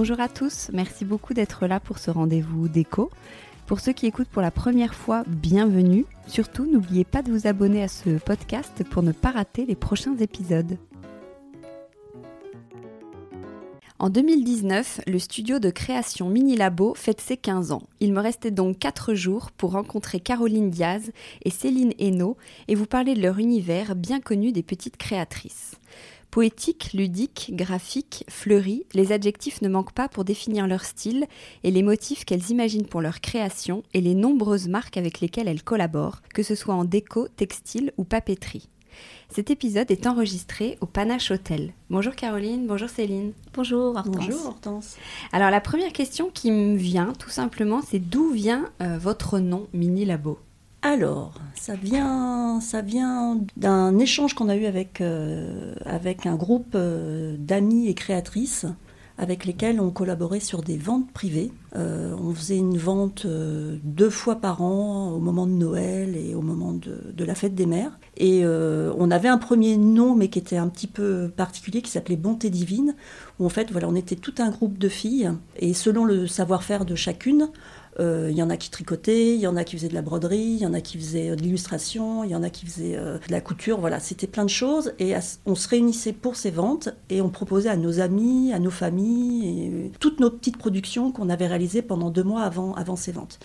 Bonjour à tous, merci beaucoup d'être là pour ce rendez-vous déco. Pour ceux qui écoutent pour la première fois, bienvenue. Surtout, n'oubliez pas de vous abonner à ce podcast pour ne pas rater les prochains épisodes. En 2019, le studio de création Mini Labo fête ses 15 ans. Il me restait donc 4 jours pour rencontrer Caroline Diaz et Céline Hainaut et vous parler de leur univers bien connu des petites créatrices. Poétique, ludique, graphique, fleuri, les adjectifs ne manquent pas pour définir leur style et les motifs qu'elles imaginent pour leur création et les nombreuses marques avec lesquelles elles collaborent, que ce soit en déco, textile ou papeterie. Cet épisode est enregistré au Panache Hotel. Bonjour Caroline, bonjour Céline. Bonjour Hortense. Bonjour Hortense. Alors la première question qui me vient tout simplement, c'est d'où vient euh, votre nom Mini Labo alors, ça vient, ça vient d'un échange qu'on a eu avec, euh, un groupe euh, d'amis et créatrices avec lesquels on collaborait sur des ventes privées. Euh, on faisait une vente deux fois par an au moment de Noël et au moment de, la fête des mères. Et on avait un premier nom, mais qui était un petit peu particulier, qui s'appelait Bonté Divine, où en fait, voilà, on était tout un groupe de filles, et selon le savoir-faire de chacune, il euh, y en a qui tricotaient, il y en a qui faisaient de la broderie, il y en a qui faisaient euh, de l'illustration, il y en a qui faisaient euh, de la couture. Voilà, c'était plein de choses. Et on se réunissait pour ces ventes et on proposait à nos amis, à nos familles, et toutes nos petites productions qu'on avait réalisées pendant deux mois avant, avant ces ventes.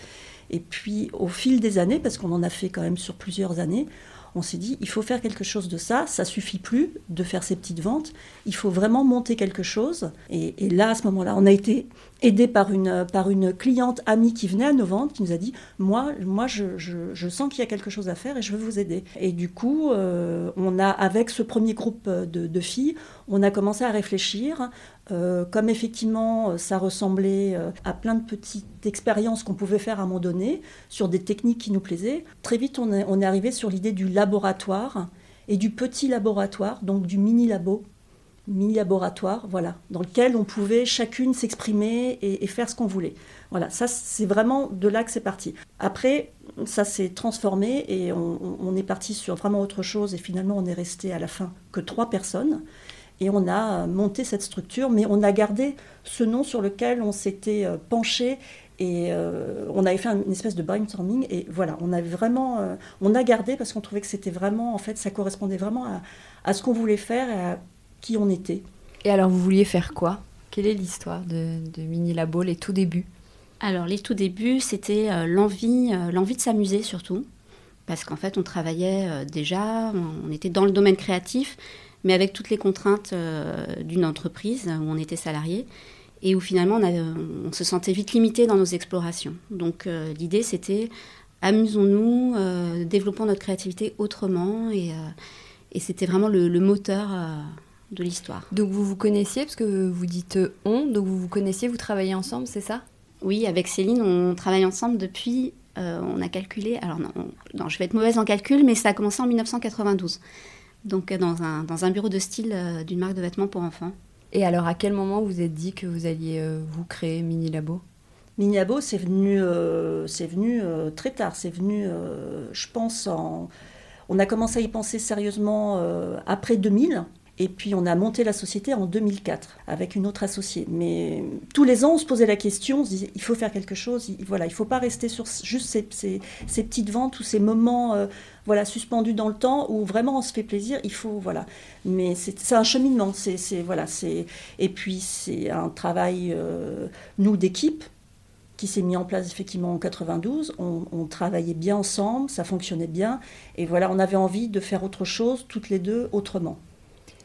Et puis au fil des années, parce qu'on en a fait quand même sur plusieurs années, on s'est dit, il faut faire quelque chose de ça, ça suffit plus de faire ces petites ventes, il faut vraiment monter quelque chose. Et, là, à ce moment-là, on a été aidé par une, par une cliente amie qui venait à nos ventes, qui nous a dit, moi, moi je, sens qu'il y a quelque chose à faire et je veux vous aider. Et du coup, euh, on a, avec ce premier groupe de filles, on a commencé à réfléchir euh, comme effectivement euh, ça ressemblait à plein de petites expériences qu'on pouvait faire à un moment donné sur des techniques qui nous plaisaient, très vite on est, on est arrivé sur l'idée du laboratoire et du petit laboratoire, donc du mini labo, mini laboratoire, voilà, dans lequel on pouvait chacune s'exprimer et, faire ce qu'on voulait. Voilà, ça c'est vraiment de là que c'est parti. Après, ça s'est transformé et on, est parti sur vraiment autre chose et finalement on est resté à la fin que trois personnes. Et on a monté cette structure, mais on a gardé ce nom sur lequel on s'était euh, penché et euh, on avait fait une espèce de brainstorming et voilà, on a vraiment, euh, on a gardé parce qu'on trouvait que c'était vraiment, en fait, ça correspondait vraiment à, ce qu'on voulait faire et à qui on était. Et alors, vous vouliez faire quoi? Quelle est l'histoire de, Mini Labo, les tout débuts? Alors, les tout débuts, c'était l'envie, l'envie de s'amuser surtout, parce qu'en fait, on travaillait déjà, on était dans le domaine créatif, mais avec toutes les contraintes euh, d'une entreprise où on était salarié et où finalement on, se sentait vite limité dans nos explorations. Donc euh, l'idée c'était amusons-nous, développons notre créativité autrement. Et, et c'était vraiment le, moteur de l'histoire. Donc vous vous connaissiez, parce que vous dites on, donc vous vous connaissiez, vous travaillez ensemble, c'est ça? Oui, avec Céline, on travaille ensemble depuis, on a calculé, alors non, non, je vais être mauvaise en calcul, mais ça a commencé en 1992. Donc dans un, dans un bureau de style d'une marque de vêtements pour enfants. Et alors, à quel moment vous êtes dit que vous alliez euh, vous créer Mini Labo Mini Labo, c'est venu, euh, c'est venu euh, très tard. C'est venu, je pense, en... on a commencé à y penser sérieusement après 2000. Et puis on a monté la société en 2004 avec une autre associée. Mais tous les ans, on se posait la question, on se disait, il faut faire quelque chose, il, voilà, il ne faut pas rester sur juste ces, petites ventes ou ces moments euh, voilà, suspendus dans le temps où vraiment on se fait plaisir, il faut, voilà. Mais c'est un cheminement, et puis c'est un travail, euh, nous, d'équipe, qui s'est mis en place effectivement en 92. On, on, travaillait bien ensemble, ça fonctionnait bien. Et voilà, on avait envie de faire autre chose, toutes les deux, autrement.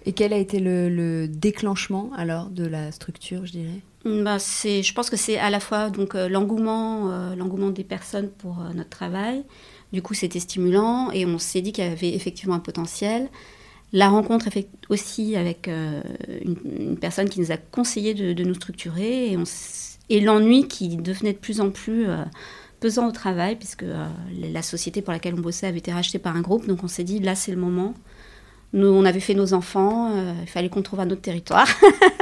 Et quel a été le, déclenchement alors de la structure, je dirais? Mm, bah, c'est, Je pense que c'est à la fois donc, euh, l'engouement, euh, l'engouement des personnes pour euh, notre travail. Du coup, c'était stimulant et on s'est dit qu'il y avait effectivement un potentiel. La rencontre aussi avec une, personne qui nous a conseillé de, nous structurer et, et, l'ennui qui devenait de plus en plus pesant au travail puisque la société pour laquelle on bossait avait été rachetée par un groupe. Donc on s'est dit là c'est le moment nous, on avait fait nos enfants, euh, il fallait qu'on trouve un autre territoire.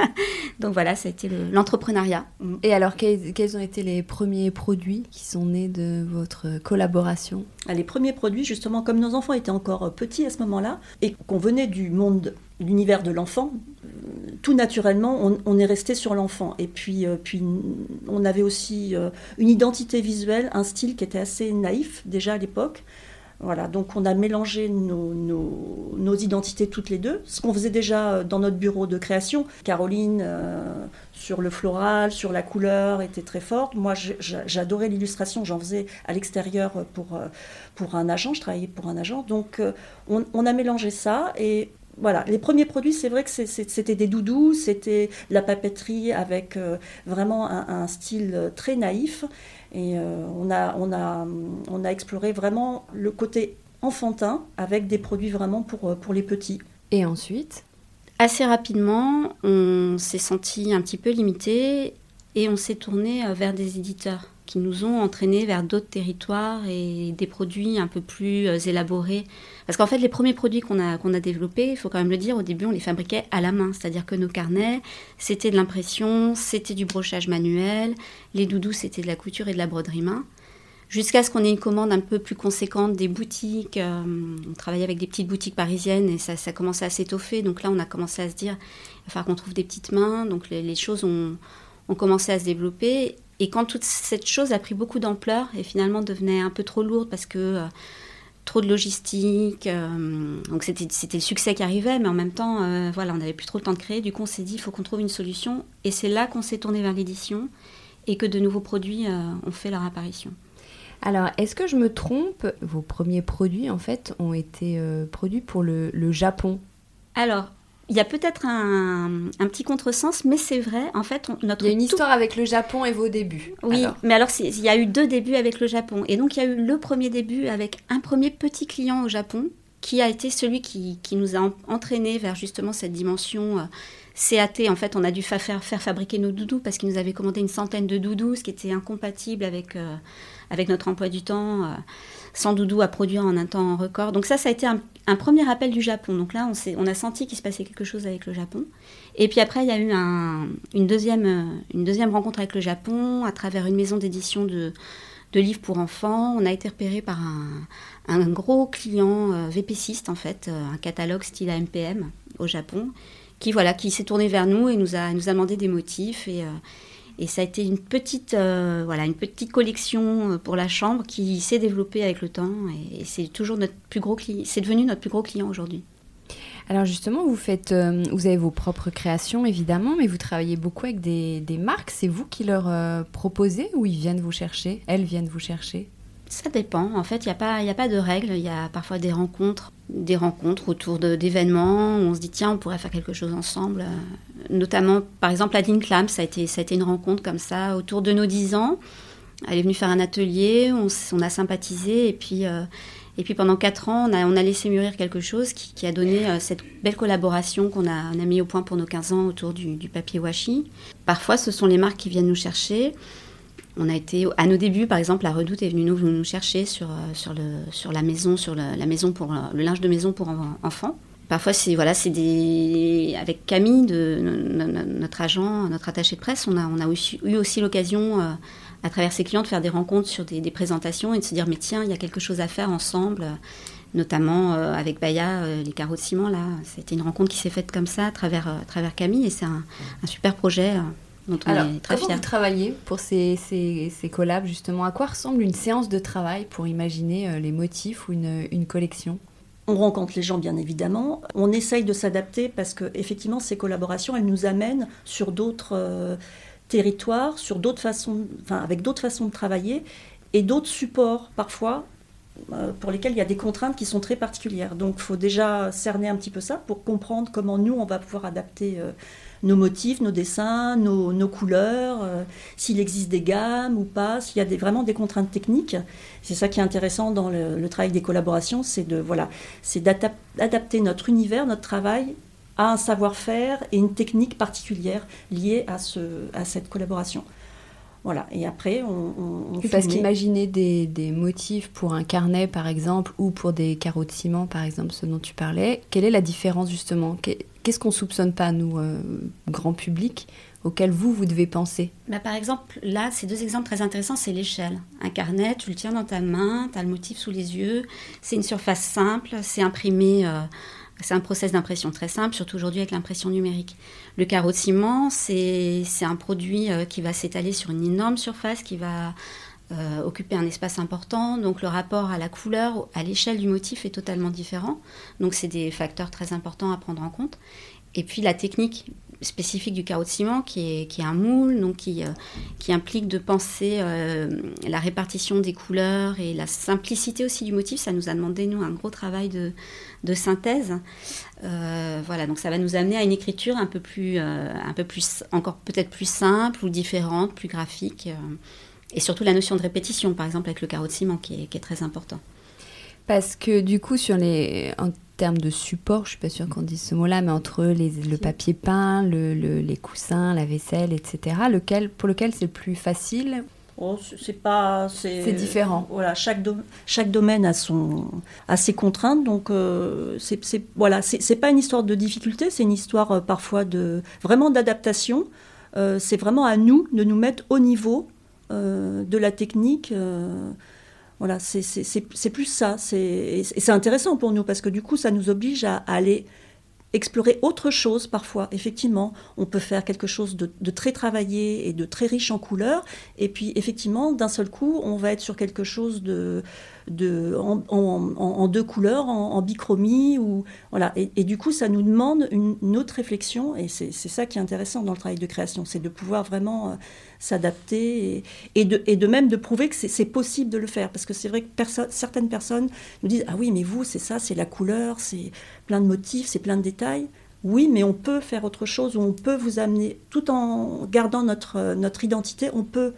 Donc voilà, ça a été l'entrepreneuriat. Et alors, quels, ont été les premiers produits qui sont nés de votre collaboration? Ah, Les premiers produits, justement, comme nos enfants étaient encore petits à ce moment-là, et qu'on venait du monde, l'univers de l'enfant, euh, tout naturellement, on, est resté sur l'enfant. Et puis, euh, puis, on avait aussi une identité visuelle, un style qui était assez naïf déjà à l'époque. Voilà, donc on a mélangé nos, identités toutes les deux, ce qu'on faisait déjà euh, dans notre bureau de création. Caroline, euh, sur le floral, sur la couleur, était très forte. Moi, j'adorais l'illustration, j'en faisais à l'extérieur pour, euh, pour un agent, je travaillais pour un agent. Donc on, a mélangé ça et voilà, les premiers produits, c'est vrai que c'était des doudous, c'était la papeterie avec vraiment un, style très naïf. Et euh, on, a, exploré vraiment le côté enfantin avec des produits vraiment pour, euh, pour les petits. Et ensuite Assez rapidement, on s'est senti un petit peu limité et on s'est tourné euh, vers des éditeurs qui nous ont entraînés vers d'autres territoires et des produits un peu plus euh, élaborés. Parce qu'en fait, les premiers produits qu'on a, a développés, il faut quand même le dire, au début, on les fabriquait à la main. C'est-à-dire que nos carnets, c'était de l'impression, c'était du brochage manuel, les doudous, c'était de la couture et de la broderie main. Jusqu'à ce qu'on ait une commande un peu plus conséquente des boutiques. Euh, on travaillait avec des petites boutiques parisiennes et ça, ça commençait à s'étoffer. Donc là, on a commencé à se dire, il va falloir qu'on trouve des petites mains. Donc les, choses ont commencé à se développer. Et quand toute cette chose a pris beaucoup d'ampleur et finalement devenait un peu trop lourde parce que euh, trop de logistique, euh, donc c'était, c'était le succès qui arrivait, mais en même temps, euh, voilà, on n'avait plus trop le temps de créer. Du coup, on s'est dit, il faut qu'on trouve une solution. Et c'est là qu'on s'est tourné vers l'édition et que de nouveaux produits ont fait leur apparition. Alors, est-ce que je me trompe? Vos premiers produits, en fait, ont été produits pour le, le Japon? Alors, il y a peut-être un, petit contresens, mais c'est vrai. En fait, notre il y a une histoire avec le Japon et vos débuts. Oui, mais alors il y a eu deux débuts avec le Japon, et donc il y a eu le premier début avec un premier petit client au Japon qui a été celui qui, nous a entraîné vers justement cette dimension. Euh, CAT, en fait, on a dû faire, fabriquer nos doudous parce qu'il nous avait commandé une centaine de doudous, ce qui était incompatible avec, euh, avec notre emploi du temps. Euh, sans doudou à produire en un temps record. Donc ça, ça a été un, premier appel du Japon. Donc là, on, a senti qu'il se passait quelque chose avec le Japon. Et puis après, il y a eu une, deuxième, une deuxième rencontre avec le Japon à travers une maison d'édition de, de livres pour enfants. On a été repéré par un, gros client euh, VPCiste, en fait, euh, un catalogue style AMPM au Japon, qui, voilà, qui s'est tourné vers nous et nous a, nous a demandé des motifs. Et, euh, et ça a été une petite, euh, voilà, une petite collection euh, pour la chambre qui s'est développée avec le temps et, c'est toujours notre plus gros client. C'est devenu notre plus gros client aujourd'hui. Alors justement, vous faites, vous avez vos propres créations évidemment, mais vous travaillez beaucoup avec des, des marques. C'est vous qui leur proposez ou ils viennent vous chercher? Elles viennent vous chercher? Ça dépend. En fait, il n'y a, pas, a pas de règles. Il y a parfois des rencontres, des rencontres autour d'événements où on se dit tiens, on pourrait faire quelque chose ensemble. Notamment, par exemple, la Clam, ça a, été, ça a été une rencontre comme ça autour de nos 10 ans. Elle est venue faire un atelier, on, a sympathisé et puis, et puis pendant quatre ans, on a, on a laissé mûrir quelque chose qui, a donné cette belle collaboration qu'on a, a, mis au point pour nos 15 ans autour du papier washi. Parfois, ce sont les marques qui viennent nous chercher. On a été à nos débuts, par exemple, la Redoute est venue nous, chercher sur, euh, sur, le, sur la maison, sur la maison pour le linge de maison pour enfants. Parfois, c'est voilà, c'est des avec Camille, notre agent, notre attaché de presse, on a, on a eu aussi l'occasion, euh, à travers ses clients, de faire des rencontres sur des, présentations et de se dire mais tiens, il y a quelque chose à faire ensemble, notamment euh, avec Baya, les carreaux de ciment là. C'était une rencontre qui s'est faite comme ça à travers, à travers Camille et c'est un, super projet dont on Alors, est très comment vous travaillez pour ces, ces, ces, collabs justement À quoi ressemble une séance de travail pour imaginer euh, les motifs ou une, une collection? On rencontre les gens bien évidemment. On essaye de s'adapter parce que effectivement ces collaborations elles nous amènent sur d'autres euh, territoires, sur d'autres façons, enfin avec d'autres façons de travailler et d'autres supports parfois euh, pour lesquels il y a des contraintes qui sont très particulières. Donc il faut déjà cerner un petit peu ça pour comprendre comment nous on va pouvoir adapter nos motifs, nos dessins, nos, couleurs, euh, s'il existe des gammes ou pas, s'il y a vraiment des contraintes techniques. C'est ça qui est intéressant dans le, travail des collaborations, c'est de voilà, c'est d'adapter notre univers, notre travail à un savoir-faire et une technique particulière liée à, ce, à cette collaboration. Voilà, et après, on. parce qu'imaginer des, des, motifs pour un carnet, par exemple, ou pour des carreaux de ciment, par exemple, ce dont tu parlais, quelle est la différence justement? Qu'est-ce qu'on soupçonne pas, nous, euh, grand public, auquel vous, vous devez penser? Bah, Par exemple, là, ces deux exemples très intéressants, c'est l'échelle. Un carnet, tu le tiens dans ta main, tu as le motif sous les yeux, c'est une surface simple, c'est imprimé. Euh, c'est un process d'impression très simple, surtout aujourd'hui avec l'impression numérique. Le carreau de ciment, c'est un produit euh, qui va s'étaler sur une énorme surface, qui va euh, occuper un espace important. Donc le rapport à la couleur, à l'échelle du motif est totalement différent. Donc c'est des facteurs très importants à prendre en compte. Et puis la technique spécifique du carreau de ciment qui est, qui est un moule, donc qui, euh, qui implique de penser la répartition des couleurs et la simplicité aussi du motif. Ça nous a demandé, nous, un gros travail de, de synthèse. voilà, donc ça va nous amener à une écriture un peu plus, un peu plus encore peut-être plus simple ou différente, plus graphique. Et surtout la notion de répétition, par exemple avec le carreau de ciment, qui est, très important. Parce que du coup, sur les, en termes de support, je suis pas sûre qu'on dise ce mot-là, mais entre les, le papier peint, le, les coussins, la vaisselle, etc., lequel, pour lequel c'est plus facile Oh, c'est pas c'est différent voilà chaque chaque domaine a son a ses contraintes donc euh, c'est voilà c'est pas une histoire de difficulté c'est une histoire euh, parfois de vraiment d'adaptation euh, c'est vraiment à nous de nous mettre au niveau euh, de la technique. Voilà, c'est plus ça. Et c'est intéressant pour nous parce que du coup, ça nous oblige à, aller explorer autre chose parfois. Effectivement, on peut faire quelque chose de, très travaillé et de très riche en couleurs. Et puis, effectivement, d'un seul coup, on va être sur quelque chose de, en, deux couleurs, en, bichromie. Ou, voilà. Et, du coup, ça nous demande une, autre réflexion, et c'est ça qui est intéressant dans le travail de création, c'est de pouvoir vraiment euh, s'adapter et, de, et de même de prouver que c'est possible de le faire. Parce que c'est vrai que certaines personnes nous disent, ah oui, mais vous, c'est ça, c'est la couleur, c'est plein de motifs, c'est plein de détails. Oui, mais on peut faire autre chose, on peut vous amener, tout en gardant notre, notre identité, on peut euh,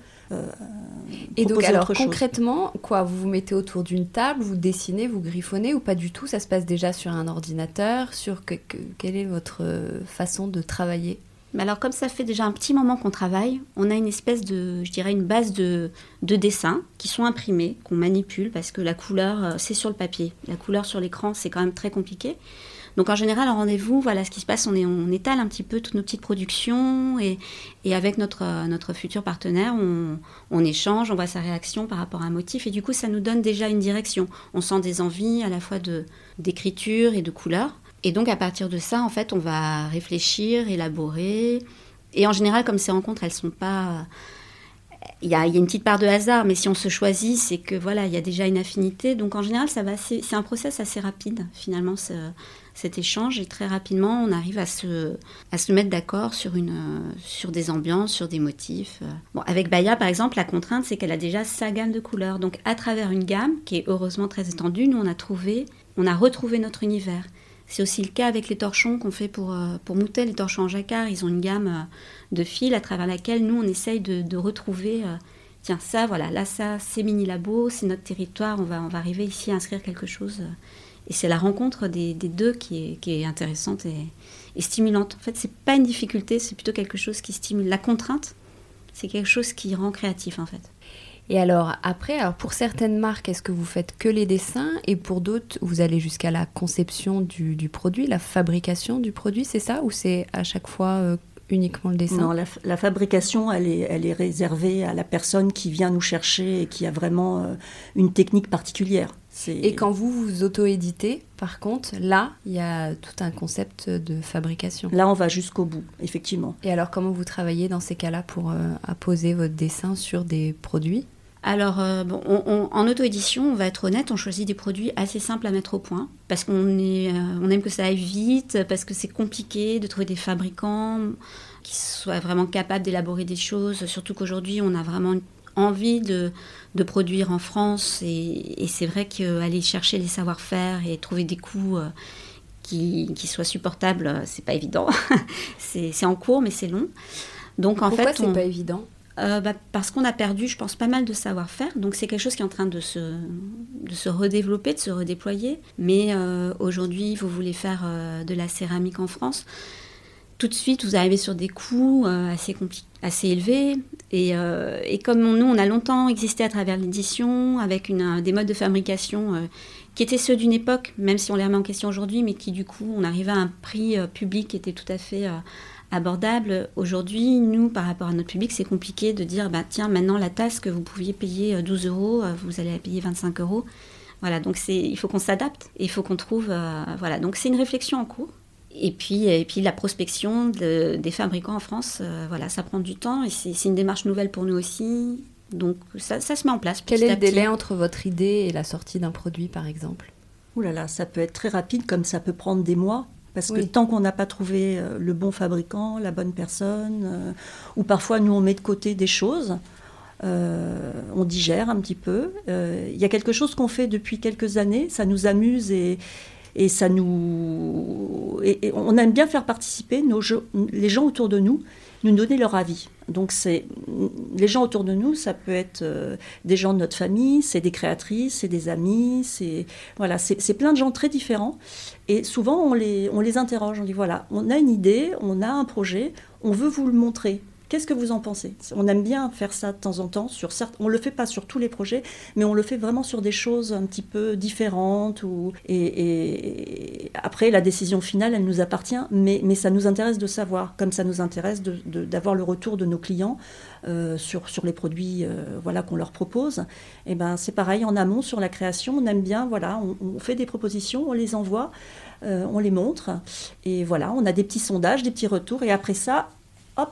et donc, alors concrètement, quoi Vous vous mettez autour d'une table, vous dessinez, vous griffonnez ou pas du tout? Ça se passe déjà sur un ordinateur Sur quelle est votre euh, façon de travailler? Alors comme ça fait déjà un petit moment qu'on travaille, on a une espèce de, je dirais, une base de, de dessins qui sont imprimés, qu'on manipule parce que la couleur, euh, c'est sur le papier. La couleur sur l'écran, c'est quand même très compliqué. Donc en général, en rendez-vous, voilà ce qui se passe, on, est, étale un petit peu toutes nos petites productions et, avec notre, notre futur partenaire, on, échange, on voit sa réaction par rapport à un motif et du coup, ça nous donne déjà une direction. On sent des envies à la fois d'écriture et de couleur. Et donc à partir de ça, en fait, on va réfléchir, élaborer. Et en général, comme ces rencontres, elles sont pas il y, a, une petite part de hasard, mais si on se choisit, c'est que voilà, il y a déjà une affinité. Donc en général, ça va c'est un process assez rapide finalement cet échange et très rapidement, on arrive à se, à se mettre d'accord sur une, sur des ambiances, sur des motifs. Bon, avec Baya par exemple, la contrainte c'est qu'elle a déjà sa gamme de couleurs. Donc à travers une gamme qui est heureusement très étendue, nous on a trouvé, on a retrouvé notre univers. C'est aussi le cas avec les torchons qu'on fait pour, euh, pour les torchons en jacquard. Ils ont une gamme euh, de fils à travers laquelle nous, on essaye de, retrouver euh, tiens, ça, voilà, là, ça, c'est Mini Labo, c'est notre territoire, on va, on va arriver ici à inscrire quelque chose. Et c'est la rencontre des, deux qui est, qui est intéressante et, et, stimulante. En fait, c'est pas une difficulté, c'est plutôt quelque chose qui stimule. La contrainte, c'est quelque chose qui rend créatif, en fait. Et alors après, alors pour certaines marques, est-ce que vous faites que les dessins? Et pour d'autres, vous allez jusqu'à la conception du, du, produit, la fabrication du produit, c'est ça? Ou c'est à chaque fois euh, uniquement le dessin? Non, la, fabrication, elle est, elle est, réservée à la personne qui vient nous chercher et qui a vraiment euh, une technique particulière. Et quand vous vous auto-éditez, par contre, là, il y a tout un concept de fabrication. Là, on va jusqu'au bout, effectivement. Et alors, comment vous travaillez dans ces cas-là pour euh, apposer votre dessin sur des produits? Alors, euh, bon, en auto-édition, on va être honnête, on choisit des produits assez simples à mettre au point, parce qu'on on aime que ça aille vite, parce que c'est compliqué de trouver des fabricants qui soient vraiment capables d'élaborer des choses, surtout qu'aujourd'hui, on a vraiment envie de, de produire en France, et, c'est vrai qu'aller chercher les savoir-faire et trouver des coûts... Euh, qui, qui, soient supportables, c'est pas évident. c'est en cours, mais c'est long. Donc en Pourquoi fait, c'est pas évident? Euh, bah, parce qu'on a perdu, je pense, pas mal de savoir-faire. Donc c'est quelque chose qui est en train de se, de se redévelopper, de se redéployer. Mais euh, aujourd'hui, vous voulez faire euh, de la céramique en France. Tout de suite, vous arrivez sur des coûts assez, assez élevés. Et, et, comme nous, on a longtemps existé à travers l'édition, avec une, des modes de fabrication qui étaient ceux d'une époque, même si on les remet en question aujourd'hui, mais qui du coup, on arrivait à un prix public qui était tout à fait abordable. Aujourd'hui, nous, par rapport à notre public, c'est compliqué de dire, bah, tiens, maintenant la tasse que vous pouviez payer 12 euh, euros, euh, vous allez la payer 25 euros. Voilà, donc il faut qu'on s'adapte et il faut qu'on trouve. Euh, voilà, donc c'est une réflexion en cours. Et puis, et puis la prospection des fabricants en France, voilà, ça prend du temps et c'est, une démarche nouvelle pour nous aussi. Donc ça, ça se met en place. Quel est le délai entre votre idée et la sortie d'un produit, par exemple? Ouh là là, ça peut être très rapide, comme ça peut prendre des mois. Parce que tant qu'on n'a pas trouvé euh, le bon fabricant, la bonne personne, euh, ou parfois nous on met de côté des choses, euh, on digère un petit peu. Il y a quelque chose qu'on fait depuis quelques années, ça nous amuse et, et ça nous, et, on aime bien faire participer nos les gens autour de nous nous donner leur avis. Donc c'est les gens autour de nous, ça peut être euh, des gens de notre famille, c'est des créatrices, c'est des amis, c'est voilà, c'est plein de gens très différents. Et souvent on les on les interroge, on dit voilà, on a une idée, on a un projet, on veut vous le montrer. Qu'est-ce que vous en pensez? On aime bien faire ça de temps en temps. Sur certes, on le fait pas sur tous les projets, mais on le fait vraiment sur des choses un petit peu différentes. Et, après, la décision finale, elle nous appartient, mais, ça nous intéresse de savoir, comme ça nous intéresse d'avoir le retour de nos clients euh, sur, les produits euh, qu'on leur propose. Et ben, c'est pareil en amont sur la création. On aime bien, voilà, on, fait des propositions, on les envoie. Euh, on les montre et voilà, on a des petits sondages, des petits retours et après ça,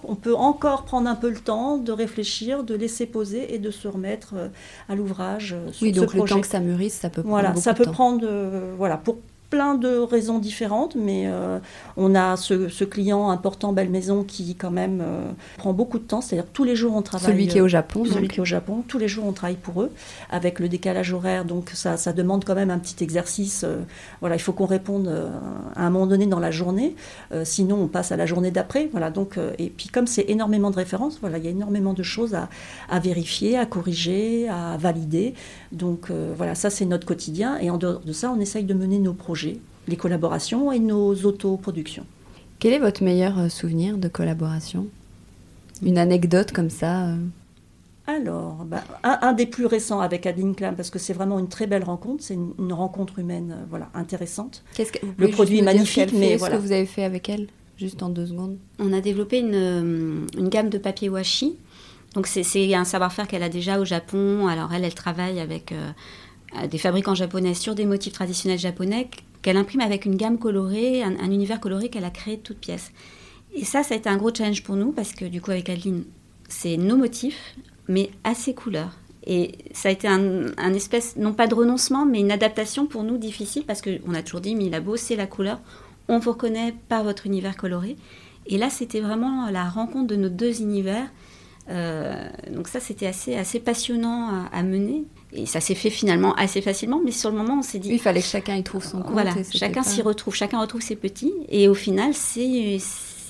on peut encore prendre un peu le temps de réfléchir, de laisser poser et de se remettre euh, à l'ouvrage. Euh, oui, donc le temps que ça mûrisse, ça peut prendre voilà, beaucoup ça peut temps. prendre, euh, voilà, pour plein de raisons différentes, mais euh, on a ce, client important Belle Maison qui quand même euh, prend beaucoup de temps, c'est-à-dire tous les jours on travaille. Celui qui est au Japon. Celui qui est au Japon, tous les jours on travaille pour eux, avec le décalage horaire, donc ça, ça demande quand même un petit exercice. Euh, voilà, il faut qu'on réponde à un moment donné dans la journée, sinon on passe à la journée d'après. Voilà, donc et puis comme c'est énormément de références, voilà, il y a énormément de choses à, à vérifier, à corriger, à valider. Donc voilà, ça c'est notre quotidien et en dehors de ça, on essaye de mener nos projets les collaborations et nos autoproductions. Quel est votre meilleur euh, souvenir de collaboration? Une anecdote comme ça euh? Alors, bah, un, des plus récents avec Adeline Klein, parce que c'est vraiment une très belle rencontre, c'est une, rencontre humaine euh, voilà, intéressante. Que, le produit est magnifique, mais voilà. ce que vous avez fait avec elle, juste en deux secondes? On a développé une, une gamme de papier washi. Donc c'est un savoir-faire qu'elle a déjà au Japon. Alors elle, elle travaille avec des fabricants japonais sur des motifs traditionnels japonais qu'elle imprime avec une gamme colorée, un, univers coloré qu'elle a créé de toutes pièces. Et ça, ça a été un gros challenge pour nous parce que du coup, avec Adeline, c'est nos motifs, mais à ses couleurs. Et ça a été un, espèce, non pas de renoncement, mais une adaptation pour nous difficile parce qu'on a toujours dit, Milabo, c'est la couleur, on vous reconnaît par votre univers coloré. Et là, c'était vraiment la rencontre de nos deux univers. Euh, donc ça, c'était assez, assez passionnant à mener. Et ça s'est fait finalement assez facilement, mais sur le moment, on s'est dit. il fallait que chacun y trouve son compte. Voilà, chacun s'y retrouve, chacun retrouve ses petits. Et au final, c'est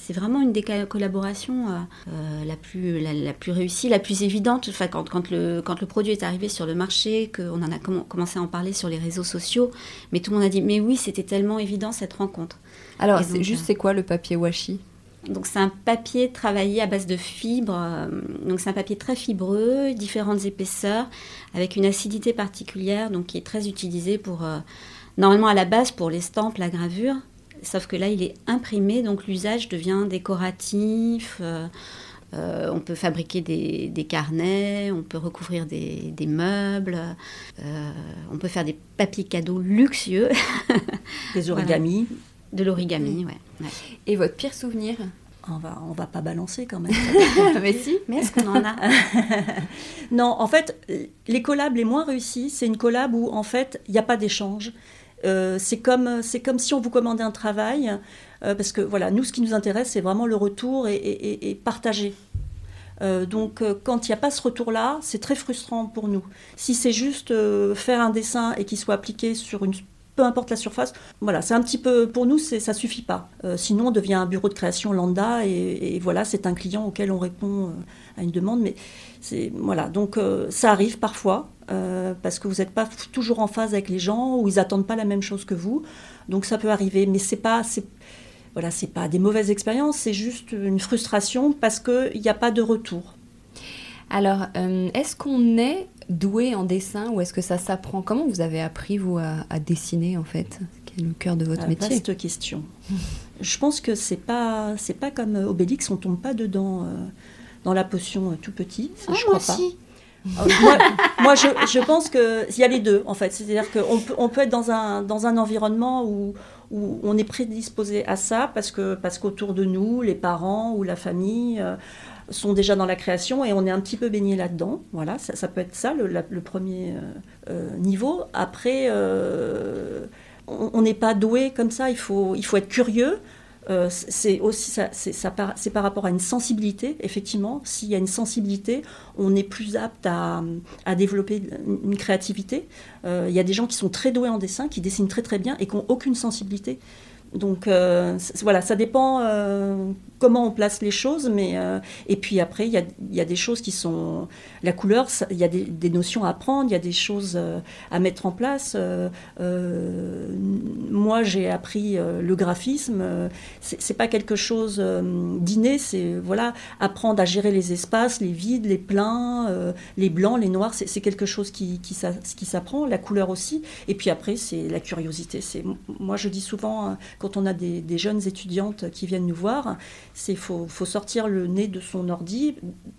c'est vraiment une des collaborations la, plus, la, plus réussie, la plus évidente. Enfin, quand, quand, le, quand le produit est arrivé sur le marché, qu'on en a commencé à en parler sur les réseaux sociaux, mais tout le monde a dit mais oui, c'était tellement évident cette rencontre. Alors, c'est juste, c'est quoi le papier washi? Donc c'est un papier travaillé à base de fibres. Euh, donc c'est un papier très fibreux, différentes épaisseurs, avec une acidité particulière, donc qui est très utilisé pour euh, normalement à la base pour l'estampe, la gravure. Sauf que là il est imprimé, donc l'usage devient décoratif. Euh, on peut fabriquer des, carnets, on peut recouvrir des, meubles, on peut faire des papiers cadeaux luxueux. Des origamis. De l'origami, ouais. Et votre pire souvenir on va, on va pas balancer quand même. mais si, mais est-ce qu'on en a Non, en fait, les collabs les moins réussis, c'est une collab où en fait, il n'y a pas d'échange. Euh, c'est comme, c'est comme si on vous commandait un travail, euh, parce que voilà, nous, ce qui nous intéresse, c'est vraiment le retour et, et, partager. Euh, donc, quand il n'y a pas ce retour-là, c'est très frustrant pour nous. Si c'est juste faire un dessin et qu'il soit appliqué sur une peu importe la surface. Voilà, c'est un petit peu, pour nous, ça suffit pas. Euh, sinon, on devient un bureau de création lambda et, voilà, c'est un client auquel on répond euh, à une demande. Mais voilà, donc euh, ça arrive parfois parce que vous n'êtes pas toujours en phase avec les gens ou ils attendent pas la même chose que vous. Donc ça peut arriver, mais c'est pas, voilà, c'est pas des mauvaises expériences, c'est juste une frustration parce qu'il n'y a pas de retour. Alors, est-ce qu'on est doué en dessin ou est-ce que ça s'apprend? Comment vous avez appris, vous, à, dessiner, en fait Quel est le cœur de votre ah, métier? Vaste question. je pense que c'est pas, c'est pas comme Obélix, on tombe pas dedans euh, dans la potion euh, tout petit. Ah, je crois pas. Ah, moi, je, je, pense qu'il y a les deux, en fait. C'est-à-dire qu'on peut, on peut être dans un, dans un environnement où, où on est prédisposé à ça parce que parce qu'autour de nous, les parents ou la famille euh, sont déjà dans la création et on est un petit peu baigné là-dedans. Voilà, ça, peut être ça le, premier euh, euh, niveau. Après, euh, on n'est pas doué comme ça, il faut, il faut être curieux. c'est aussi ça, c'est par, par, rapport à une sensibilité, effectivement. S'il y a une sensibilité, on est plus apte à, à développer une créativité. Il y a des gens qui sont très doués en dessin, qui dessinent très très bien et qui n'ont aucune sensibilité. Donc voilà, ça dépend comment on place les choses, mais euh, et puis après il y a, y a, des choses qui sont la couleur, il y a des, notions à apprendre, il y a des choses euh, à mettre en place. Euh, moi j'ai appris le graphisme, c'est pas quelque chose d'inné, c'est voilà apprendre à gérer les espaces, les vides, les pleins, les blancs, les noirs, c'est quelque chose qui, qui, qui s'apprend, la couleur aussi. Et puis après c'est la curiosité. C'est moi je dis souvent quand on a des, jeunes étudiantes qui viennent nous voir c'est faut, faut sortir le nez de son ordi,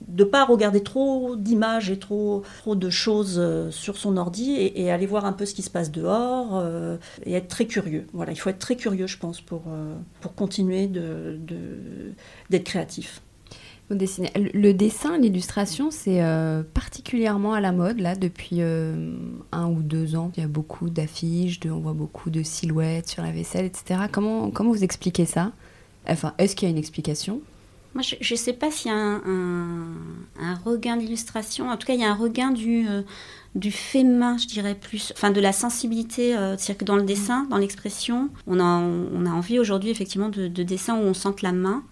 de pas regarder trop d'images et trop, trop de choses euh, sur son ordi et, aller voir un peu ce qui se passe dehors euh, et être très curieux. Voilà, il faut être très curieux, je pense, pour, euh, pour continuer d'être de, créatif. Le dessin, l'illustration, c'est particulièrement à la mode là depuis un ou deux ans. Il y a beaucoup d'affiches, on voit beaucoup de silhouettes sur la vaisselle, etc. Comment, vous expliquez ça? Enfin, est-ce qu'il y a une explication? Moi, je ne sais pas s'il y a un, regain d'illustration. En tout cas, il y a un regain du, euh, fait main, je dirais plus. Enfin, de la sensibilité. Euh, c'est-à-dire que dans le dessin, dans l'expression, on a, on a envie aujourd'hui, effectivement, de, de dessins où on sente la main.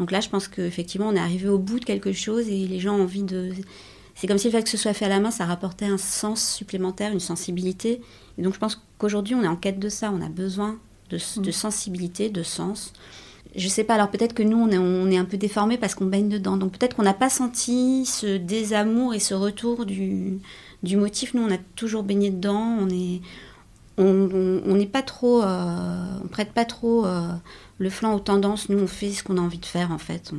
Donc là, je pense qu'effectivement, on est arrivé au bout de quelque chose et les gens ont envie de. C'est comme si le fait que ce soit fait à la main, ça rapportait un sens supplémentaire, une sensibilité. Et donc je pense qu'aujourd'hui, on est en quête de ça. On a besoin de, de mm. sensibilité, de sens je sais pas, alors peut-être que nous, on est, on est un peu déformés parce qu'on baigne dedans. Donc peut-être qu'on n'a pas senti ce désamour et ce retour du, du motif. Nous, on a toujours baigné dedans. On est, on n'est pas trop, euh, on prête pas trop euh, le flanc aux tendances. Nous, on fait ce qu'on a envie de faire, en fait.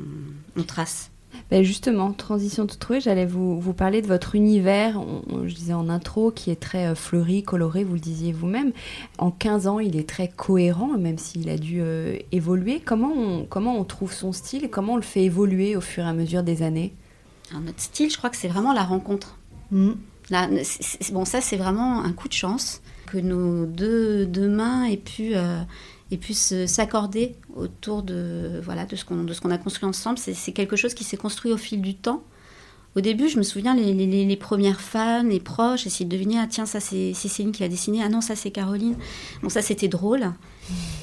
on trace. Ben justement, transition tout trouvée, j'allais vous, vous, parler de votre univers, je disais en intro, qui est très euh, fleuri, coloré, vous le disiez vous-même. En 15 ans, il est très cohérent, même s'il a dû euh, évoluer. Comment on, comment on trouve son style et comment on le fait évoluer au fur et à mesure des années? Notre style, je crois que c'est vraiment la rencontre. Mm. bon, ça, c'est vraiment un coup de chance que nos deux, deux mains aient pu... Euh, et puissent s'accorder autour de, voilà, de ce qu'on a construit ensemble. C'est quelque chose qui s'est construit au fil du temps. au début, je me souviens, les, premières fans, les proches, essayaient de deviner, ah tiens, ça c'est Céline qui l'a dessiné, ah non, ça c'est Caroline. Bon, ça c'était drôle.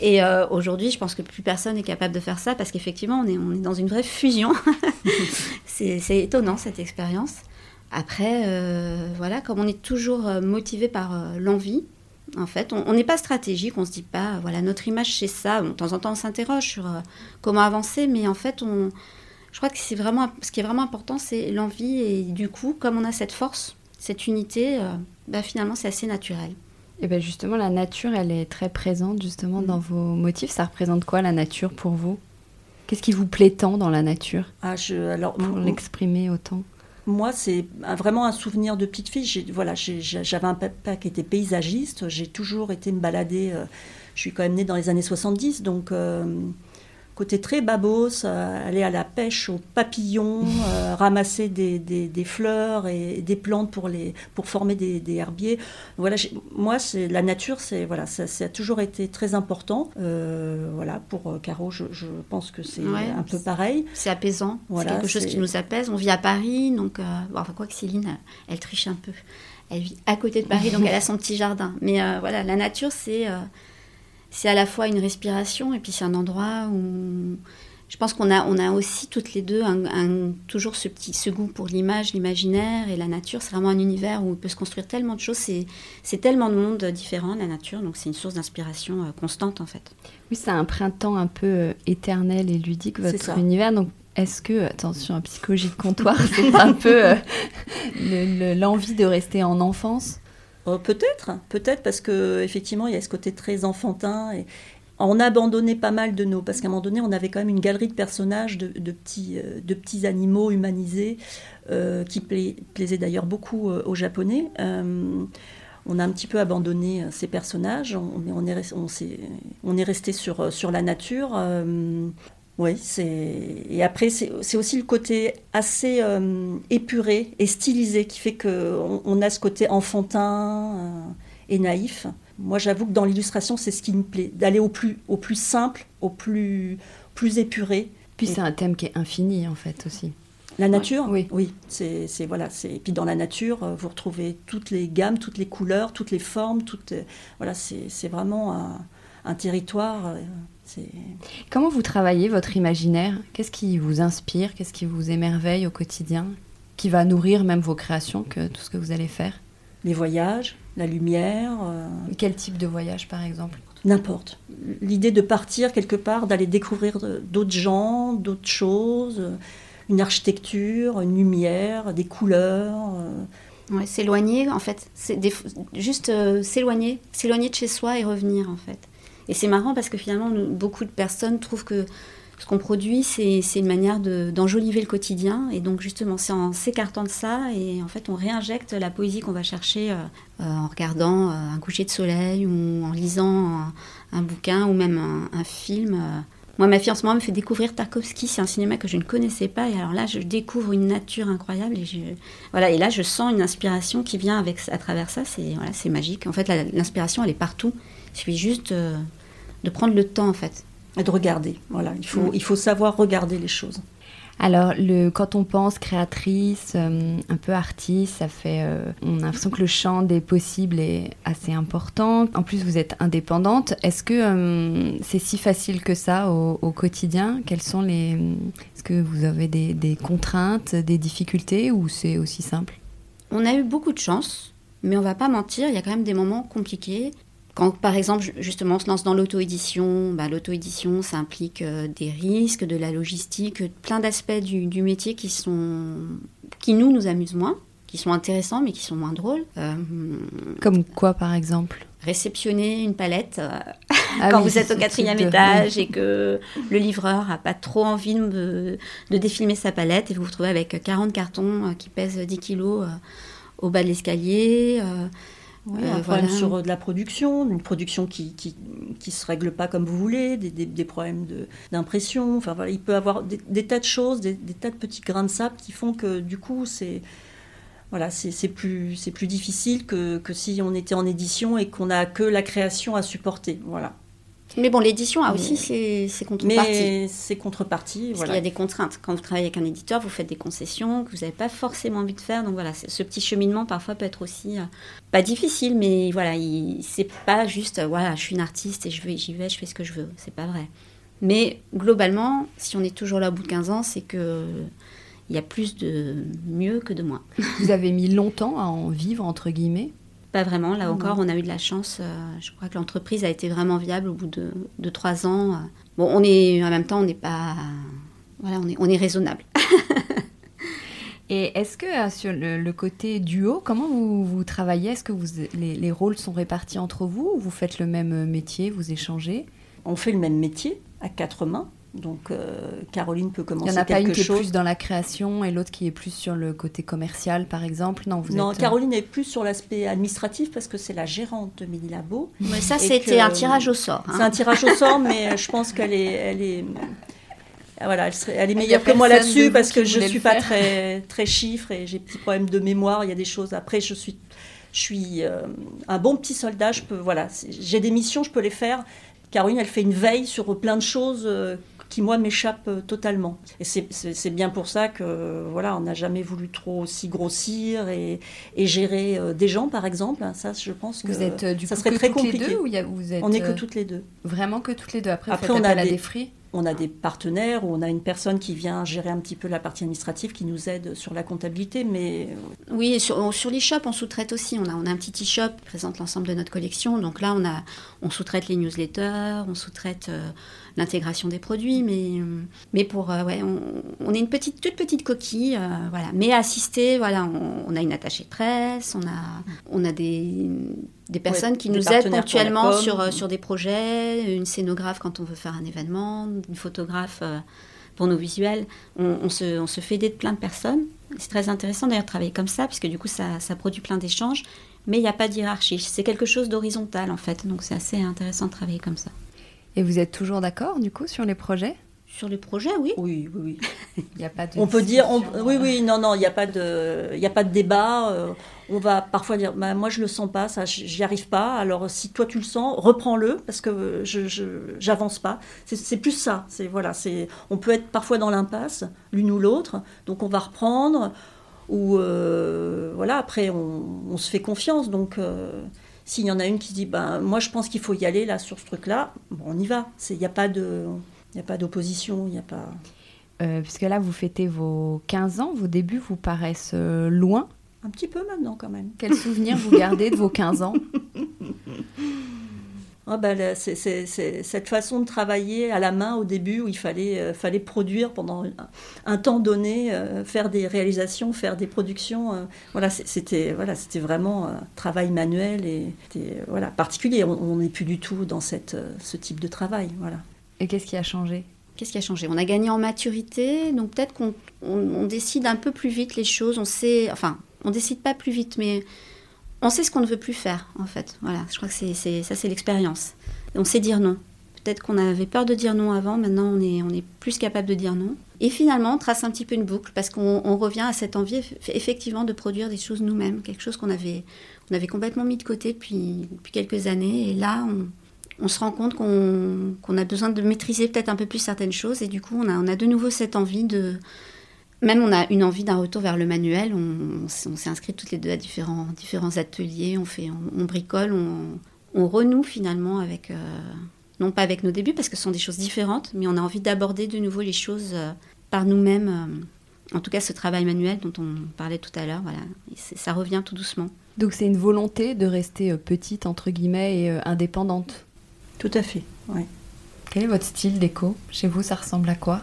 Et euh, aujourd'hui, je pense que plus personne n'est capable de faire ça parce qu'effectivement, on est, on est dans une vraie fusion. c'est étonnant cette expérience. Après, euh, voilà, comme on est toujours euh, motivé par l'envie, en fait, on n'est pas stratégique, on se dit pas, voilà, notre image c'est ça. de temps en temps, on s'interroge sur comment avancer, mais en fait, on, je crois que c'est vraiment, ce qui est vraiment important, c'est l'envie. Et du coup, comme on a cette force, cette unité, euh, bah, finalement, c'est assez naturel. Et bien justement, la nature, elle est très présente justement dans mm. vos motifs. Ça représente quoi la nature pour vous? Qu'est-ce qui vous plaît tant dans la nature? Ah, je, alors, Pour l'exprimer autant moi, c'est vraiment un souvenir de petite fille. Voilà, j'avais un papa qui était paysagiste. J'ai toujours été me balader. Euh, je suis quand même née dans les années 70, donc euh, côté très babos, euh, aller à la pêche aux papillons, euh, ramasser des, des, fleurs et des plantes pour, les, pour former des, des herbiers. Voilà, moi, c'est la nature, c'est voilà, ça, ça, a toujours été très important. Euh, voilà, pour Caro, je, je pense que c'est un peu pareil. C'est apaisant. Voilà, c'est quelque chose qui nous apaise. On vit à Paris, donc bon, enfin quoi que Céline, elle triche un peu. Elle vit à côté de Paris, donc elle a son petit jardin. Mais voilà, la nature, c'est c'est à la fois une respiration et puis c'est un endroit où je pense qu'on a, on a aussi toutes les deux un, toujours ce petit ce goût pour l'image, l'imaginaire et la nature. C'est vraiment un univers où il peut se construire tellement de choses. C'est, c'est tellement de mondes différents, la nature. Donc c'est une source d'inspiration euh, constante en fait. Oui, c'est un printemps un peu euh, éternel et ludique, votre univers. Donc est-ce que, attention, un psychologie de comptoir, c'est un peu euh, l'envie de rester en enfance? Euh, peut-être, peut-être parce que effectivement il y a ce côté très enfantin et on a abandonné pas mal de nos parce qu'à un moment donné on avait quand même une galerie de personnages de, petits euh, de petits animaux humanisés euh, qui plaisaient d'ailleurs beaucoup aux Japonais. on a un petit peu abandonné ces personnages, on, on est, resté sur la nature. Oui, c'est et après c'est aussi le côté assez euh, épuré et stylisé qui fait que on, a ce côté enfantin euh, et naïf. Moi, j'avoue que dans l'illustration, c'est ce qui me plaît, d'aller au plus au plus simple, au plus plus épuré. Puis c'est un thème qui est infini en fait aussi. La nature, oui, oui, c'est voilà, c'est puis dans la nature, euh, vous retrouvez toutes les gammes, toutes les couleurs, toutes les formes, toutes voilà, c'est vraiment un, un territoire. Comment vous travaillez votre imaginaire? Qu'est-ce qui vous inspire? Qu'est-ce qui vous émerveille au quotidien? Qui va nourrir même vos créations, que tout ce que vous allez faire? Les voyages, la lumière. Euh, Quel type de voyage par exemple? N'importe. L'idée de partir quelque part, d'aller découvrir d'autres gens, d'autres choses, une architecture, une lumière, des couleurs. Euh. s'éloigner en fait, c'est juste euh, s'éloigner, s'éloigner de chez soi et revenir en fait. Et c'est marrant parce que finalement, beaucoup de personnes trouvent que ce qu'on produit, c'est une manière d'enjoliver le quotidien. Et donc, justement, c'est en s'écartant de ça, et en fait, on réinjecte la poésie qu'on va chercher euh, euh, en regardant euh, un coucher de soleil ou en lisant un, bouquin ou même un, film. Moi, ma fille en ce moment me fait découvrir Tarkovsky. C'est un cinéma que je ne connaissais pas. Et alors là, je découvre une nature incroyable. Et, je, voilà, et là, je sens une inspiration qui vient à travers ça. C'est voilà, magique. En fait, l'inspiration, elle est partout. Il suffit juste de prendre le temps en fait. Et de regarder, voilà. Il faut, mm. il faut savoir regarder les choses. Alors, le, quand on pense créatrice, euh, un peu artiste, ça fait, euh, on a l'impression que le champ des possibles est assez important. En plus, vous êtes indépendante. Est-ce que euh, c'est si facile que ça au, quotidien? Quelles sont les Est-ce que vous avez des, des contraintes, des difficultés, ou c'est aussi simple? On a eu beaucoup de chance, mais on va pas mentir, il y a quand même des moments compliqués. Quand, par exemple, justement, on se lance dans l'auto-édition, bah, l'auto-édition, ça implique euh, des risques, de la logistique, plein d'aspects du, métier qui, sont, qui nous, nous amusent moins, qui sont intéressants, mais qui sont moins drôles. Euh, Comme quoi, par exemple? Réceptionner une palette euh, ah quand vous êtes au quatrième étage et que le livreur n'a pas trop envie de, de, défilmer sa palette et vous vous retrouvez avec 40 cartons qui pèsent 10 kilos au bas de l'escalier. Oui, un problème sur de la production, une production qui, qui, qui se règle pas comme vous voulez, des, des, problèmes d'impression. Enfin voilà, il peut y avoir des, tas de choses, des, tas de petits grains de sable qui font que du coup c'est voilà, c'est plus c'est plus difficile que, que si on était en édition et qu'on a que la création à supporter. Voilà. Mais bon, l'édition a aussi ses, ses contreparties. Mais contreparties, Parce voilà. qu'il y a des contraintes. Quand vous travaillez avec un éditeur, vous faites des concessions que vous n'avez pas forcément envie de faire. Donc voilà, ce petit cheminement parfois peut être aussi euh, pas difficile, mais voilà, il- c'est pas juste euh, voilà, je suis une artiste et je vais, j'y vais, je fais ce que je veux. C'est pas vrai. Mais globalement, si on est toujours là au bout de 15 ans, c'est que il y a plus de mieux que de moins. Vous avez mis longtemps à en vivre, entre guillemets? Pas vraiment. Là Non. encore, on a eu de la chance. euh, je crois que l'entreprise a été vraiment viable au bout de, de trois ans. Bon, on est en même temps, on n'est pas. Voilà, on est, on est raisonnable. Et est-ce que euh, sur le, le côté duo, comment vous, vous travaillez? Est-ce que vous, les, les rôles sont répartis entre vous ou vous faites le même euh, métier, vous échangez? On fait le même métier à quatre mains. Donc euh, Caroline peut Il commencer n'y en a pas une quelque qui est chose. plus dans la création et l'autre qui est plus sur le côté commercial, par exemple? Non, vous non, êtes, euh, Caroline est plus sur l'aspect administratif parce que c'est la gérante de Mini Labo. Mais ça, c'était que- un tirage au sort. hein. C'est un tirage au sort, mais je pense qu'elle est, elle est, voilà, elle, serait- elle est Il meilleure que moi là-dessus parce que je voulait suis pas faire. très, très chiffre et j'ai des petits problèmes de mémoire. Il y a des choses. Après, je suis, je suis euh, un bon petit soldat. Je peux, voilà, j'ai des missions, je peux les faire. Caroline, elle fait une veille sur plein de choses. euh, qui moi m'échappent euh, totalement. Et c'est- bien pour ça que voilà, on n'a jamais voulu trop aussi grossir et, et gérer euh, des gens par exemple. Ça, je pense que Vous êtes euh, du ça coup serait que très toutes les compliqué. deux ou y a- vous êtes on n'est que toutes les deux. vraiment que toutes les deux Après, Après, on a des- des fris On a des partenaires ou on a une personne qui vient gérer un petit peu la partie administrative qui nous aide sur la comptabilité, mais Oui, et sur, sur l'e-shop, on sous-traite aussi. On a, on a un petit e-shop qui présente l'ensemble de notre collection. Donc là, on, a, on sous-traite les newsletters, on sous-traite euh, l'intégration des produits. Mais, euh, mais pour, euh, ouais, on, on est une petite, toute petite coquille. euh, voilà. Mais assisté, voilà, on, on a une attachée de presse, on a, on a des, des personnes qui des nous aident ponctuellement sur, sur des projets, une scénographe quand on veut faire un événement, une photographe pour nos visuels. On, on se, on se fait aider de plein de personnes. C'est très intéressant d'ailleurs de travailler comme ça, puisque du coup ça, ça produit plein d'échanges, mais il n'y a pas de hiérarchie. C'est quelque chose d'horizontal en fait, donc c'est assez intéressant de travailler comme ça. Et vous êtes toujours d'accord, du coup, sur les projets? Sur le projet, oui. oui, oui, oui. Il y a pas de On peut dire, on- oui, euh, oui, non, non, il n'y a pas de, il y a pas de débat. euh, on va parfois dire, bah, moi je le sens pas, ça, j'y arrive pas. Alors si toi tu le sens, reprends-le parce que je, j'avance pas. C'est, c'est plus ça. C'est voilà, c'est, on peut être parfois dans l'impasse, l'une ou l'autre. Donc on va reprendre ou euh, voilà. Après on, on se fait confiance. Donc euh, s'il y en a une qui se dit, ben moi je pense qu'il faut y aller là sur ce truc-là, bon, on y va. C'est, il n'y a pas de, il y a pas d'opposition, il n'y a pas. euh, puisque là, vous fêtez vos 15 ans, vos débuts vous paraissent euh, loin. Un petit peu maintenant quand même. Quels souvenirs vous gardez de vos 15 ans? Ah bah, c'est- cette façon de travailler à la main au début où il fallait, euh, fallait produire pendant un, un temps donné, euh, faire des réalisations, faire des productions. euh, voilà, c'était voilà, c'était vraiment un travail manuel et euh, voilà, particulier. On n'est plus du tout dans cette, euh, ce type de travail. Voilà. Et qu'est-ce qui a changé? Qu'est-ce qui a changé? On a gagné en maturité, donc peut-être qu'on on, on décide un peu plus vite les choses. On sait, enfin, on décide pas plus vite, mais on sait ce qu'on ne veut plus faire, en fait. Voilà, je crois que c'est ça, c'est l'expérience. On sait dire non. Peut-être qu'on avait peur de dire non avant, maintenant on est, plus capable de dire non. Et finalement, on trace un petit peu une boucle, parce qu'on on revient à cette envie, eff- effectivement, de produire des choses nous-mêmes, quelque chose qu'on avait, complètement mis de côté depuis, quelques années. Et là, on, se rend compte qu'on a besoin de maîtriser peut-être un peu plus certaines choses et du coup on a de nouveau cette envie de... Même on a une envie d'un retour vers le manuel, on, on s'est inscrit toutes les deux à différents, différents ateliers, on, fait, on, on bricole, on, on renoue finalement avec... euh, non pas avec nos débuts parce que ce sont des choses différentes, mais on a envie d'aborder de nouveau les choses euh, par nous-mêmes. euh, en tout cas ce travail manuel dont on parlait tout à l'heure, voilà, ça revient tout doucement. Donc c'est une volonté de rester euh, petite, entre guillemets, et euh, indépendante? Tout à fait. ouais. Quel est votre style déco? Chez vous, ça ressemble à quoi?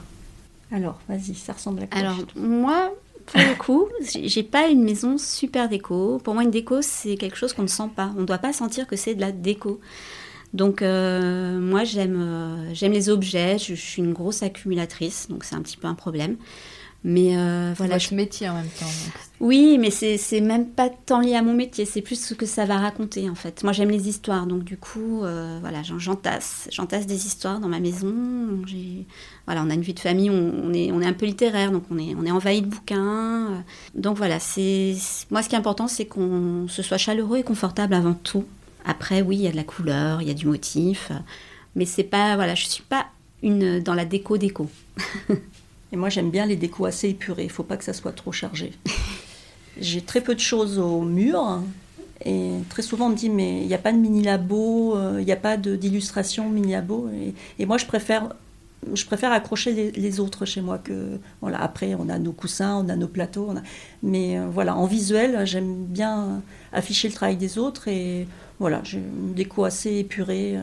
Alors, vas-y, ça ressemble à quoi Alors, moi, pour le coup, j'ai j'ai pas une maison super déco. Pour moi, une déco, c'est quelque chose qu'on ne sent pas. On ne doit pas sentir que c'est de la déco. Donc, euh, moi, j'aime euh, j'aime les objets. Je, je suis une grosse accumulatrice, donc c'est un petit peu un problème. Mais euh, Voilà, voilà, je- votre métier en même temps. donc. oui, mais c'est même pas tant lié à mon métier, c'est plus ce que ça va raconter en fait. Moi j'aime les histoires, donc du coup, euh, voilà, j'en- j'entasse, j'entasse des histoires dans ma maison. Voilà, on a une vie de famille, on, on est, on est un peu littéraire, donc on est, on est envahi de bouquins. euh. Donc voilà, c'est moi ce qui est important, c'est qu'on se soit chaleureux et confortable avant tout. Après, oui, il y a de la couleur, il y a du motif. Mais c'est pas, voilà, je suis pas une dans la déco déco. Et moi, j'aime bien les décos assez épurés. Il faut pas que ça soit trop chargé. J'ai très peu de choses au mur. Et très souvent, on me dit, mais il n'y a pas de mini-labo, euh, il n'y a pas d'illustration mini-labo. Et, et, moi, je préfère, je préfère accrocher les, les, autres chez moi. que voilà. Après, on a nos coussins, on a nos plateaux. On a... Mais euh, voilà, en visuel, j'aime bien afficher le travail des autres. Et voilà, j'ai une déco assez épurée. Euh,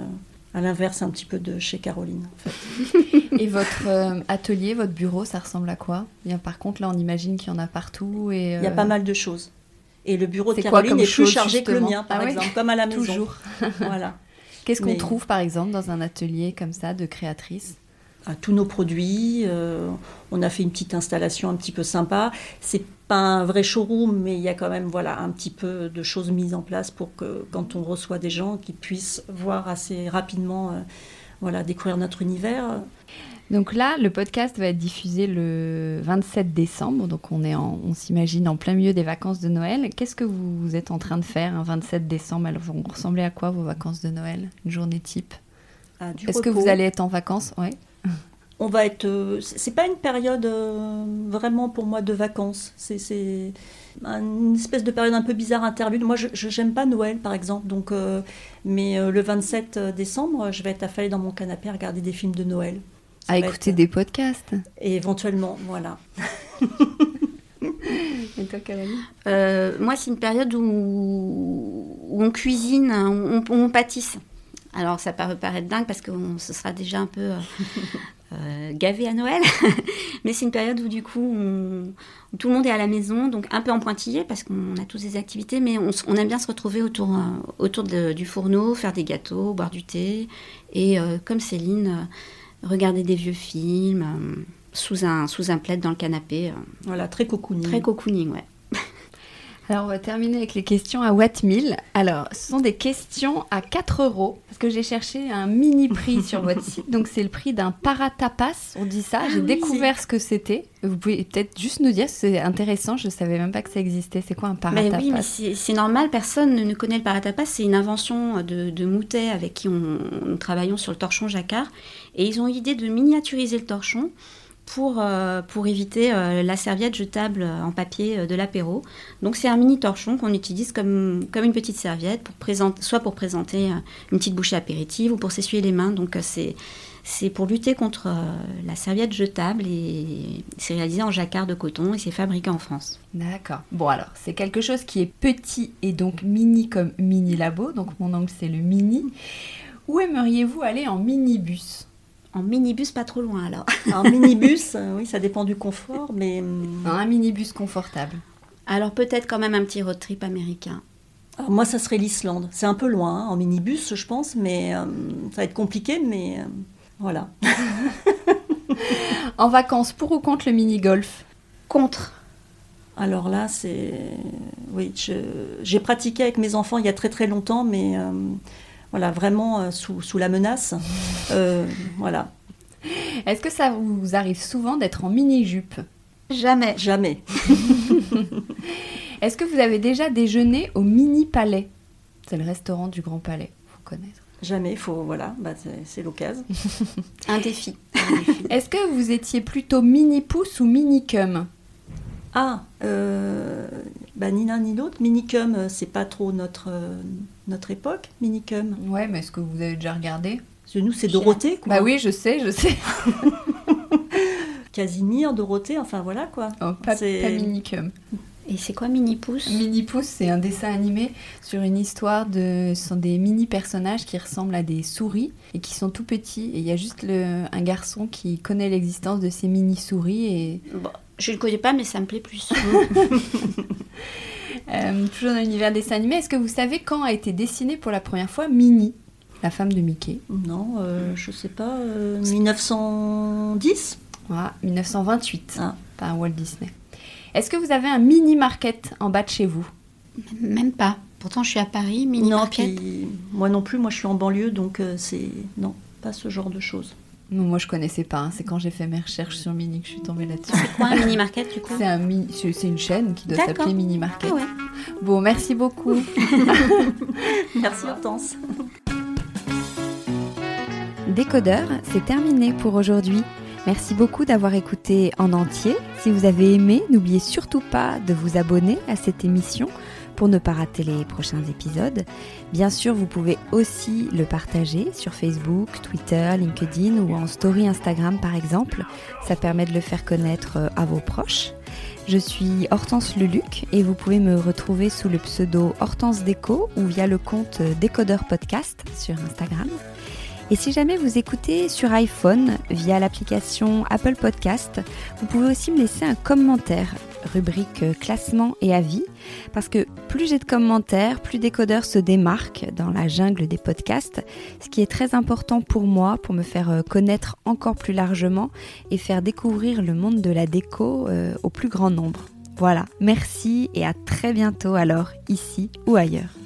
à l'inverse un petit peu de chez Caroline. En fait. et votre euh, atelier, votre bureau, ça ressemble à quoi? Bien, Par contre, là, on imagine qu'il y en a partout. Et, euh... Il y a pas mal de choses. Et le bureau de Caroline est plus chargé justement que le mien, par ah exemple, comme à la maison. Toujours. voilà. Qu'est-ce qu'on Mais... trouve, par exemple, dans un atelier comme ça de créatrice? À tous nos produits. Euh, on a fait une petite installation un petit peu sympa. C'est pas un vrai showroom, mais il y a quand même voilà un petit peu de choses mises en place pour que quand on reçoit des gens, qu'ils puissent voir assez rapidement, euh, voilà, découvrir notre univers. Donc là, le podcast va être diffusé le 27 décembre, donc on est, en, on s'imagine en plein milieu des vacances de Noël. Qu'est-ce que vous êtes en train de faire un 27 décembre? Elles vont ressembler à quoi vos vacances de Noël? Une journée type? Ah, Est-ce que vous allez être en vacances? Ouais on va être. Euh, c'est pas une période euh, vraiment pour moi de vacances. C'est une espèce de période un peu bizarre interlude. Moi, je j'aime pas Noël, par exemple. Donc, euh, mais le 27 décembre, je vais être affalée dans mon canapé à regarder des films de Noël. Ça à écouter être... des podcasts. Et éventuellement, voilà. Et toi, euh, Moi, c'est une période où, où on cuisine, on, on, on pâtisse. Alors ça peut paraître dingue parce que ce sera déjà un peu euh, euh, gavé à Noël, mais c'est une période où du coup on, où tout le monde est à la maison, donc un peu en pointillé parce qu'on a tous des activités, mais on, on aime bien se retrouver autour, euh, autour de, du fourneau, faire des gâteaux, boire du thé, et euh, comme Céline, regarder des vieux films sous un, sous un plaid dans le canapé. voilà, très cocooning. Très cocooning, ouais. Alors, on va terminer avec les questions à Watt 1000. Alors, ce sont des questions à 4 euros, parce que j'ai cherché un mini prix sur votre site. Donc, c'est le prix d'un paratapas, on dit ça. Ah j'ai oui, découvert ce que c'était. Vous pouvez peut-être juste nous dire, c'est intéressant, je ne savais même pas que ça existait. C'est quoi un paratapas mais Oui, mais c'est normal, personne ne connaît le paratapas. C'est une invention de, de Moutet avec qui on, nous travaillons sur le torchon jacquard. Et ils ont l'idée de miniaturiser le torchon pour, euh, pour éviter euh, la serviette jetable en papier euh, de l'apéro. Donc c'est un mini torchon qu'on utilise comme, comme une petite serviette, pour présenter, soit pour présenter une petite bouchée apéritive ou pour s'essuyer les mains. Donc c'est, c'est pour lutter contre la serviette jetable et c'est réalisé en jacquard de coton et c'est fabriqué en France. D'accord. Bon alors, c'est quelque chose qui est petit et donc mini comme mini labo. Donc mon angle c'est le mini. Où aimeriez-vous aller en minibus? En minibus, pas trop loin alors. en minibus, euh, oui, ça dépend du confort, mais. Non, un minibus confortable. Alors peut-être quand même un petit road trip américain. Alors moi, ça serait l'Islande. C'est un peu loin, hein, en minibus, je pense, mais euh, ça va être compliqué, mais euh, voilà. en vacances, pour ou contre le mini-golf? Contre. Alors là, c'est. Oui, j'ai pratiqué avec mes enfants il y a très très longtemps, mais voilà, vraiment euh, sous, sous, la menace. Euh, voilà. Est-ce que ça vous arrive souvent d'être en mini-jupe? Jamais. Jamais. Est-ce que vous avez déjà déjeuné au Mini Palais C'est le restaurant du Grand Palais, faut connaître. Jamais, faut voilà, bah, c'est l'occasion. Un défi. défi. Est-ce que vous étiez plutôt mini pouce ou mini cum Ah, euh, bah, ni l'un ni l'autre. Minicum, euh, c'est pas trop notre, euh, notre époque, Minicum. Ouais, mais est-ce que vous avez déjà regardé? Nous, c'est Dorothée, quoi. Bah oui, je sais, je sais. Casimir, Dorothée, enfin voilà, quoi. Oh, pas, pas Minicum. Et c'est quoi Mini Pouce? Mini Pouce, c'est un dessin animé sur une histoire de. Ce sont des mini personnages qui ressemblent à des souris et qui sont tout petits. Et il y a juste le... un garçon qui connaît l'existence de ces mini souris. Et... Bon, je ne le connais pas, mais ça me plaît plus. euh, toujours dans l'univers dessin animé, est-ce que vous savez quand a été dessinée pour la première fois Minnie, la femme de Mickey? Non, euh, je sais pas. Euh, 1910 ah, 1928, ah. par Walt Disney. Est-ce que vous avez un mini market en bas de chez vous? Même pas. Pourtant, je suis à Paris, mini non, market. Puis, moi non plus, moi je suis en banlieue, donc euh, c'est non, pas ce genre de choses. Non, moi je connaissais pas. Hein. C'est quand j'ai fait mes recherches sur Mini que je suis tombée là-dessus. C'est quoi un mini market du coup C'est un mini, c'est une chaîne qui doit s'appeler Mini Market. Ah ouais. Bon, merci beaucoup. merci Hortense. Décodeur, c'est terminé pour aujourd'hui. Merci beaucoup d'avoir écouté en entier. Si vous avez aimé, n'oubliez surtout pas de vous abonner à cette émission pour ne pas rater les prochains épisodes. Bien sûr, vous pouvez aussi le partager sur Facebook, Twitter, LinkedIn ou en story Instagram par exemple. Ça permet de le faire connaître euh, à vos proches. Je suis Hortense Luluc et vous pouvez me retrouver sous le pseudo Hortense Déco ou via le compte Décodeur Podcast sur Instagram. Et si jamais vous écoutez sur iPhone via l'application Apple Podcast, vous pouvez aussi me laisser un commentaire, rubrique classement et avis, parce que plus j'ai de commentaires, plus Décodeur se démarque dans la jungle des podcasts, ce qui est très important pour moi, pour me faire connaître encore plus largement et faire découvrir le monde de la déco euh, au plus grand nombre. Voilà, merci et à très bientôt alors, ici ou ailleurs.